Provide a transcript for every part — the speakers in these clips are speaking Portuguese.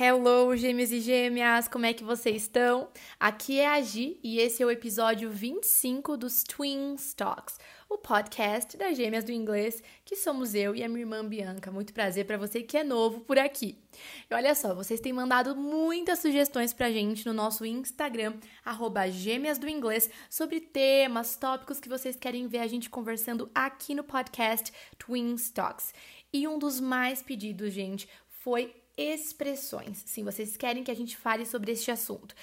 Hello, gêmeos e gêmeas, como é que vocês estão? Aqui é a Gi e esse é o episódio 25 dos Twin Talks, o podcast das gêmeas do inglês, que somos eu e a minha irmã Bianca. Muito prazer para você que é novo por aqui. E olha só, vocês têm mandado muitas sugestões pra gente no nosso Instagram, arroba gêmeas do inglês, sobre temas, tópicos que vocês querem ver a gente conversando aqui no podcast Twin Talks. E um dos mais pedidos, gente, foi expressões. Sim, vocês querem que a gente fale sobre este assunto.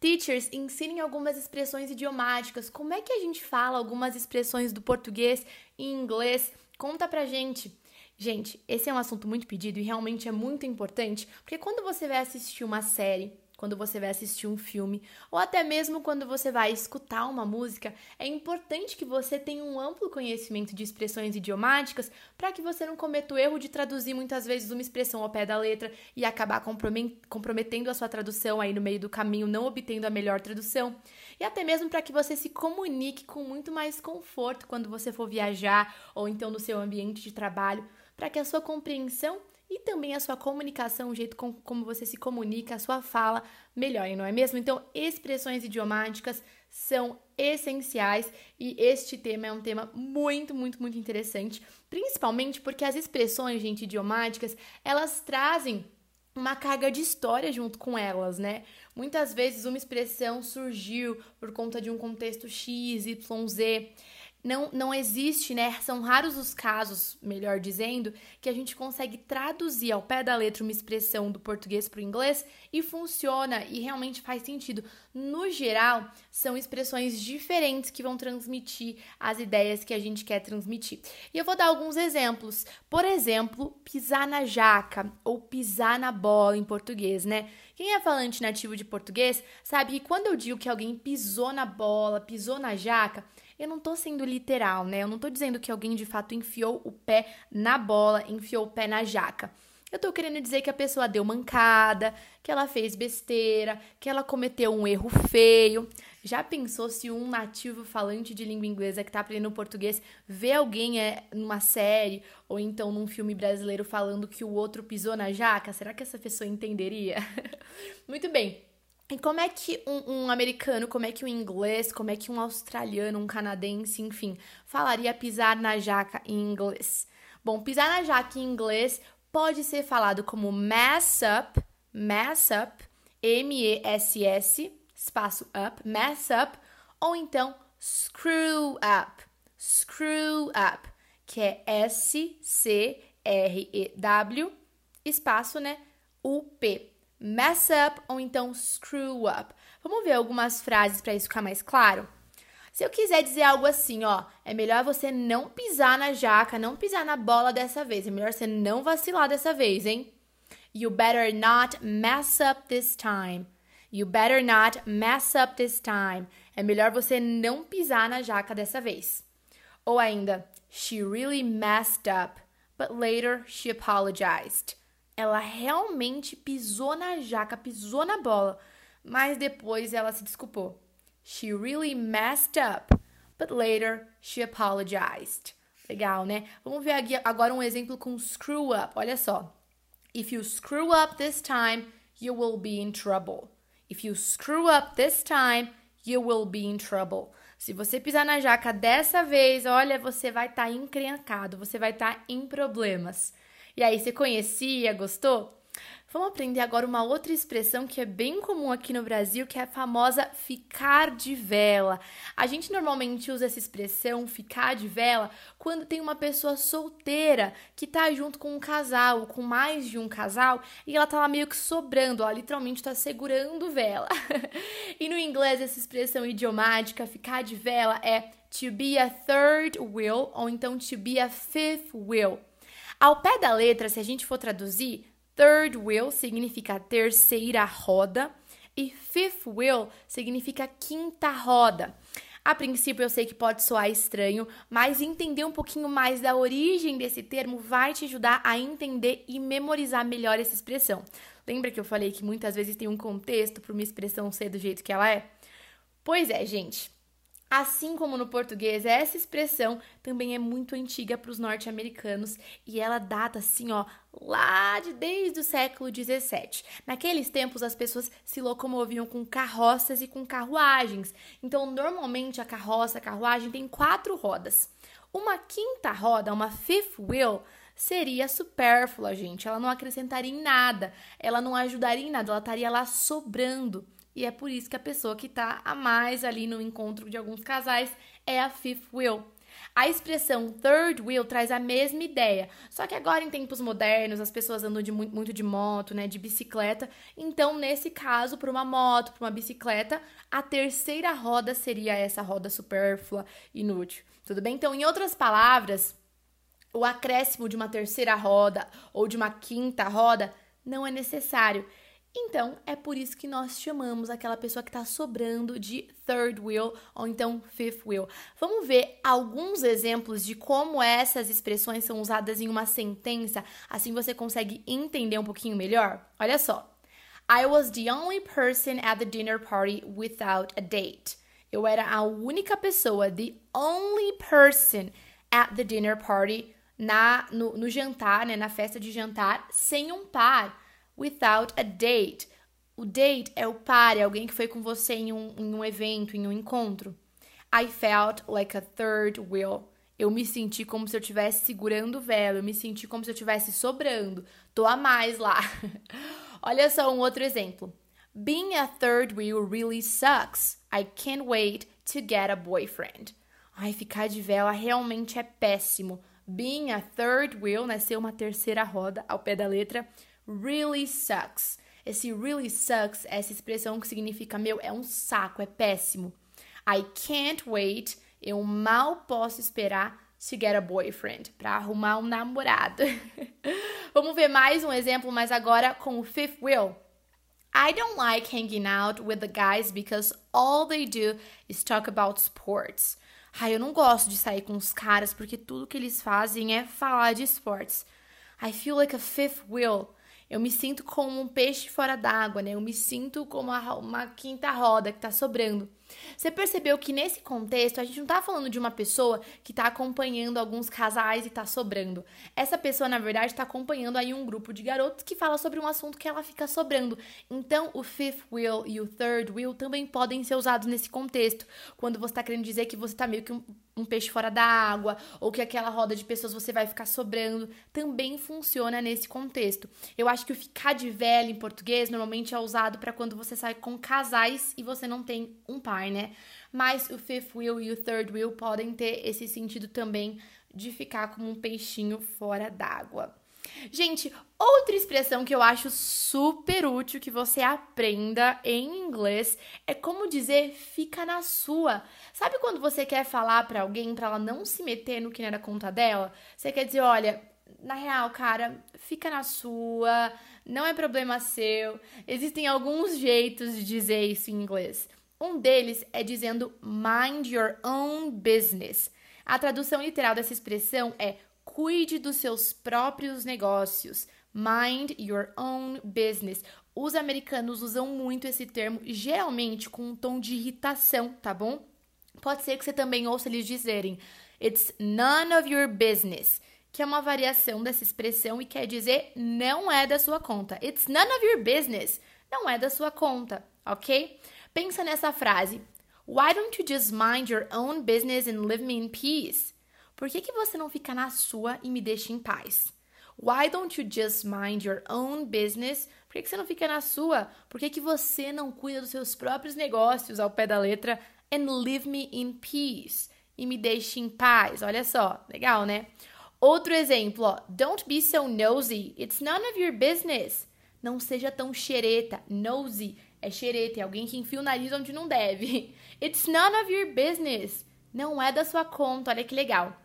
Teachers, ensinem algumas expressões idiomáticas. Como é que a gente fala algumas expressões do português em inglês? Conta pra gente. Gente, esse é um assunto muito pedido e realmente é muito importante, porque quando você vai assistir uma série, quando você vai assistir um filme, ou até mesmo quando você vai escutar uma música, é importante que você tenha um amplo conhecimento de expressões idiomáticas para que você não cometa o erro de traduzir muitas vezes uma expressão ao pé da letra e acabar comprometendo a sua tradução aí no meio do caminho, não obtendo a melhor tradução. E até mesmo para que você se comunique com muito mais conforto quando você for viajar ou então no seu ambiente de trabalho, para que a sua compreensão e também a sua comunicação, o jeito com, como você se comunica, a sua fala melhore, não é mesmo? Então, expressões idiomáticas são essenciais e este tema é um tema muito, muito, muito interessante, principalmente porque as expressões, gente, idiomáticas, elas trazem uma carga de história junto com elas, né? Muitas vezes uma expressão surgiu por conta de um contexto X, Y, Z não, não existe, né? São raros os casos, melhor dizendo, que a gente consegue traduzir ao pé da letra uma expressão do português para o inglês e funciona e realmente faz sentido. No geral, são expressões diferentes que vão transmitir as ideias que a gente quer transmitir. E eu vou dar alguns exemplos. Por exemplo, pisar na jaca ou pisar na bola em português, né? Quem é falante nativo de português sabe que quando eu digo que alguém pisou na bola, pisou na jaca, eu não tô sendo literal, né? Eu não tô dizendo que alguém de fato enfiou o pé na bola, enfiou o pé na jaca. Eu tô querendo dizer que a pessoa deu mancada, que ela fez besteira, que ela cometeu um erro feio. Já pensou se um nativo falante de língua inglesa que tá aprendendo português vê alguém é, numa série ou então num filme brasileiro falando que o outro pisou na jaca? Será que essa pessoa entenderia? Muito bem. E como é que um, um, americano, como é que um inglês, como é que um australiano, um canadense, enfim, falaria pisar na jaca em inglês? Bom, pisar na jaca em inglês pode ser falado como mess up, mess up, M-E-S-S, espaço up, mess up, ou então screw up, screw up, que é S-C-R-E-W, espaço, né, U-P mess up ou então screw up. Vamos ver algumas frases para isso ficar mais claro? Se eu quiser dizer algo assim, ó, é melhor você não pisar na jaca, não pisar na bola dessa vez. É melhor você não vacilar dessa vez, hein? You better not mess up this time. You better not mess up this time. É melhor você não pisar na jaca dessa vez. Ou ainda, she really messed up, but later she apologized. Ela realmente pisou na jaca, pisou na bola, mas depois ela se desculpou. She really messed up, but later she apologized. Legal, né? Vamos ver agora um exemplo com screw up. Olha só. If you screw up this time, you will be in trouble. If you screw up this time, you will be in trouble. Se você pisar na jaca dessa vez, olha, você vai estar tá encrencado, você vai estar tá em problemas. E aí, você conhecia, gostou? Vamos aprender agora uma outra expressão que é bem comum aqui no Brasil, que é a famosa ficar de vela. A gente normalmente usa essa expressão ficar de vela quando tem uma pessoa solteira que tá junto com um casal, com mais de um casal, e ela tá lá meio que sobrando, ela literalmente tá segurando vela. e no inglês essa expressão idiomática ficar de vela é to be a third wheel ou então to be a fifth wheel. Ao pé da letra, se a gente for traduzir, third wheel significa terceira roda e fifth wheel significa quinta roda. A princípio eu sei que pode soar estranho, mas entender um pouquinho mais da origem desse termo vai te ajudar a entender e memorizar melhor essa expressão. Lembra que eu falei que muitas vezes tem um contexto para uma expressão ser do jeito que ela é? Pois é, gente. Assim como no português, essa expressão também é muito antiga para os norte-americanos e ela data assim, ó, lá de desde o século 17. Naqueles tempos as pessoas se locomoviam com carroças e com carruagens. Então, normalmente a carroça, a carruagem tem quatro rodas. Uma quinta roda, uma fifth wheel, seria supérflua, gente. Ela não acrescentaria em nada, ela não ajudaria em nada, ela estaria lá sobrando. E é por isso que a pessoa que está a mais ali no encontro de alguns casais é a fifth wheel. A expressão third wheel traz a mesma ideia, só que agora em tempos modernos as pessoas andam de muito, muito de moto, né, de bicicleta. Então, nesse caso, para uma moto, para uma bicicleta, a terceira roda seria essa roda supérflua, inútil. Tudo bem? Então, em outras palavras, o acréscimo de uma terceira roda ou de uma quinta roda não é necessário. Então, é por isso que nós chamamos aquela pessoa que está sobrando de third wheel ou então fifth wheel. Vamos ver alguns exemplos de como essas expressões são usadas em uma sentença, assim você consegue entender um pouquinho melhor? Olha só. I was the only person at the dinner party without a date. Eu era a única pessoa, the only person at the dinner party, na, no, no jantar, né, na festa de jantar, sem um par without a date. O date é o par, é alguém que foi com você em um, em um evento, em um encontro. I felt like a third wheel. Eu me senti como se eu estivesse segurando o eu me senti como se eu estivesse sobrando. Tô a mais lá. Olha só um outro exemplo. Being a third wheel really sucks. I can't wait to get a boyfriend. Ai, ficar de vela realmente é péssimo. Being a third wheel, né, ser uma terceira roda ao pé da letra, really sucks. Esse really sucks é essa expressão que significa meu, é um saco, é péssimo. I can't wait, eu mal posso esperar to get a boyfriend, para arrumar um namorado. Vamos ver mais um exemplo, mas agora com o fifth wheel. I don't like hanging out with the guys because all they do is talk about sports. Ai, eu não gosto de sair com os caras porque tudo que eles fazem é falar de esportes. I feel like a fifth wheel. Eu me sinto como um peixe fora d'água, né? Eu me sinto como uma, quinta roda que tá sobrando. Você percebeu que nesse contexto a gente não tá falando de uma pessoa que tá acompanhando alguns casais e tá sobrando. Essa pessoa, na verdade, tá acompanhando aí um grupo de garotos que fala sobre um assunto que ela fica sobrando. Então, o fifth wheel e o third wheel também podem ser usados nesse contexto. Quando você tá querendo dizer que você tá meio que um, um peixe fora da água, ou que aquela roda de pessoas você vai ficar sobrando, também funciona nesse contexto. Eu acho que o ficar de velho em português normalmente é usado para quando você sai com casais e você não tem um par par, né? Mas o fifth wheel e o third wheel podem ter esse sentido também de ficar como um peixinho fora d'água. Gente, outra expressão que eu acho super útil que você aprenda em inglês é como dizer fica na sua. Sabe quando você quer falar para alguém para ela não se meter no que não era conta dela? Você quer dizer, olha, na real, cara, fica na sua, não é problema seu. Existem alguns jeitos de dizer isso em inglês. Um deles é dizendo mind your own business. A tradução literal dessa expressão é cuide dos seus próprios negócios. Mind your own business. Os americanos usam muito esse termo, geralmente com um tom de irritação, tá bom? Pode ser que você também ouça eles dizerem It's none of your business, que é uma variação dessa expressão e quer dizer não é da sua conta. It's none of your business, não é da sua conta, ok? Pensa nessa frase. Why don't you just mind your own business and leave me in peace? Por que, que você não fica na sua e me deixa em paz? Why don't you just mind your own business? Por que, que você não fica na sua? Por que, que você não cuida dos seus próprios negócios ao pé da letra? And leave me in peace. E me deixe em paz. Olha só, legal, né? Outro exemplo, ó. Don't be so nosy. It's none of your business. Não seja tão xereta. Nosy é xereta, é alguém que enfia o nariz onde não deve. It's none of your business. Não é da sua conta, olha que legal.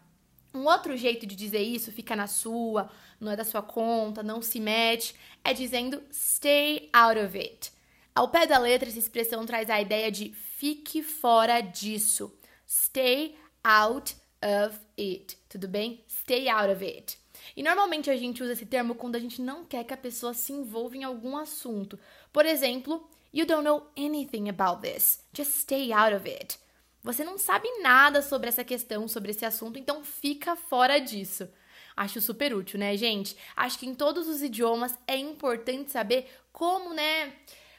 Um outro jeito de dizer isso, fica na sua, não é da sua conta, não se mete, é dizendo stay out of it. Ao pé da letra, essa expressão traz a ideia de fique fora disso. Stay out of it. Tudo bem? Stay out of it. E normalmente a gente usa esse termo quando a gente não quer que a pessoa se envolva em algum assunto. Por exemplo, You don't know anything about this. Just stay out of it. Você não sabe nada sobre essa questão, sobre esse assunto, então fica fora disso. Acho super útil, né, gente? Acho que em todos os idiomas é importante saber como, né,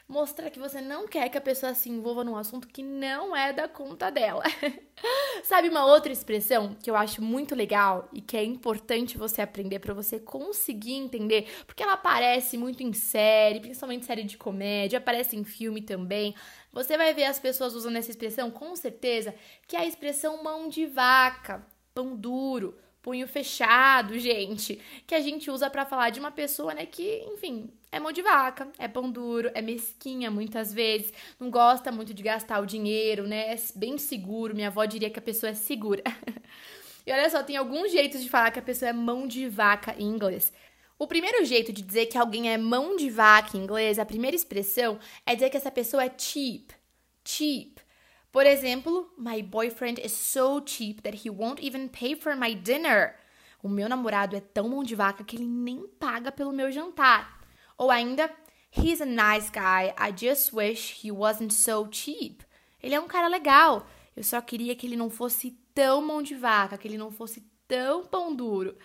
mostrar que você não quer que a pessoa se envolva num assunto que não é da conta dela. Sabe uma outra expressão que eu acho muito legal e que é importante você aprender para você conseguir entender, porque ela aparece muito em série, principalmente série de comédia, aparece em filme também. Você vai ver as pessoas usando essa expressão com certeza, que é a expressão mão de vaca, pão duro punho fechado, gente, que a gente usa para falar de uma pessoa, né, que, enfim, é mão de vaca, é pão duro, é mesquinha muitas vezes, não gosta muito de gastar o dinheiro, né, é bem seguro, minha avó diria que a pessoa é segura. e olha só, tem alguns jeitos de falar que a pessoa é mão de vaca em inglês. O primeiro jeito de dizer que alguém é mão de vaca em inglês, a primeira expressão, é dizer que essa pessoa é cheap. Cheap. Por exemplo, my boyfriend is so cheap that he won't even pay for my dinner. O meu namorado é tão mão de vaca que ele nem paga pelo meu jantar. Ou ainda, he's a nice guy. I just wish he wasn't so cheap. Ele é um cara legal. Eu só queria que ele não fosse tão mão de vaca, que ele não fosse tão pão duro.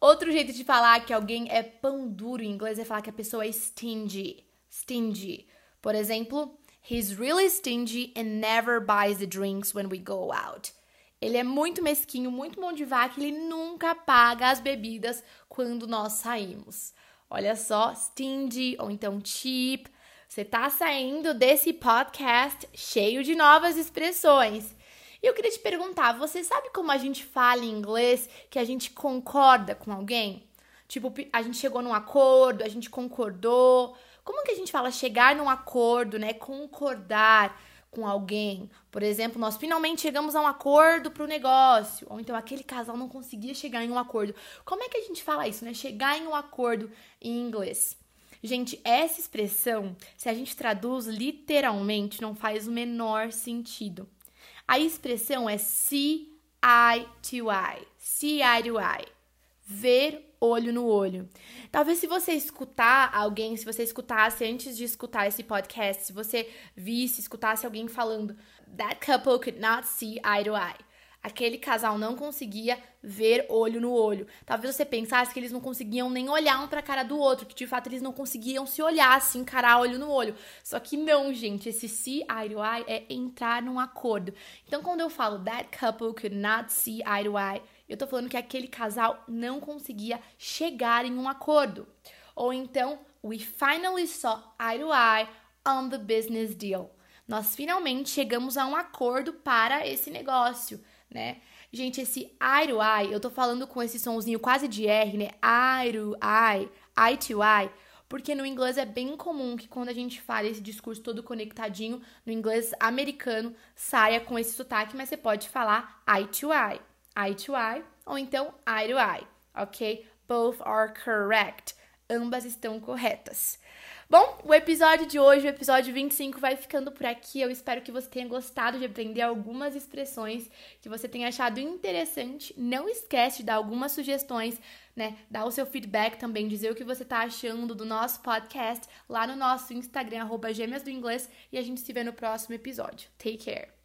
Outro jeito de falar que alguém é pão duro em inglês é falar que a pessoa é stingy. Stingy. Por exemplo, He's really stingy and never buys the drinks when we go out. Ele é muito mesquinho, muito mão de vaca, ele nunca paga as bebidas quando nós saímos. Olha só, stingy ou então cheap. Você tá saindo desse podcast cheio de novas expressões. E eu queria te perguntar, você sabe como a gente fala em inglês que a gente concorda com alguém? Tipo, a gente chegou num acordo, a gente concordou, como que a gente fala chegar num acordo, né? Concordar com alguém. Por exemplo, nós finalmente chegamos a um acordo para o negócio. Ou então aquele casal não conseguia chegar em um acordo. Como é que a gente fala isso, né? Chegar em um acordo em inglês. Gente, essa expressão, se a gente traduz literalmente, não faz o menor sentido. A expressão é see eye to eye. See eye to eye. Ver olho no olho. Talvez se você escutar alguém, se você escutasse antes de escutar esse podcast, se você visse, escutasse alguém falando that couple could not see eye to eye. Aquele casal não conseguia ver olho no olho. Talvez você pensasse que eles não conseguiam nem olhar um pra cara do outro, que de fato eles não conseguiam se olhar assim, encarar olho no olho. Só que não, gente, esse see eye to eye é entrar num acordo. Então quando eu falo that couple could not see eye to eye, eu tô falando que aquele casal não conseguia chegar em um acordo. Ou então, we finally saw eye to eye on the business deal. Nós finalmente chegamos a um acordo para esse negócio, né? Gente, esse eye to eye, eu tô falando com esse sonzinho quase de R, né? Eye to eye, eye to eye, porque no inglês é bem comum que quando a gente fala esse discurso todo conectadinho, no inglês americano, saia com esse sotaque, mas você pode falar eye to eye eye to eye ou então eye to eye, ok? Both are correct. Ambas estão corretas. Bom, o episódio de hoje, o episódio 25, vai ficando por aqui. Eu espero que você tenha gostado de aprender algumas expressões, que você tenha achado interessante. Não esquece de dar algumas sugestões, né? Dar o seu feedback também, dizer o que você tá achando do nosso podcast lá no nosso Instagram, arroba gêmeas do inglês, e a gente se vê no próximo episódio. Take care!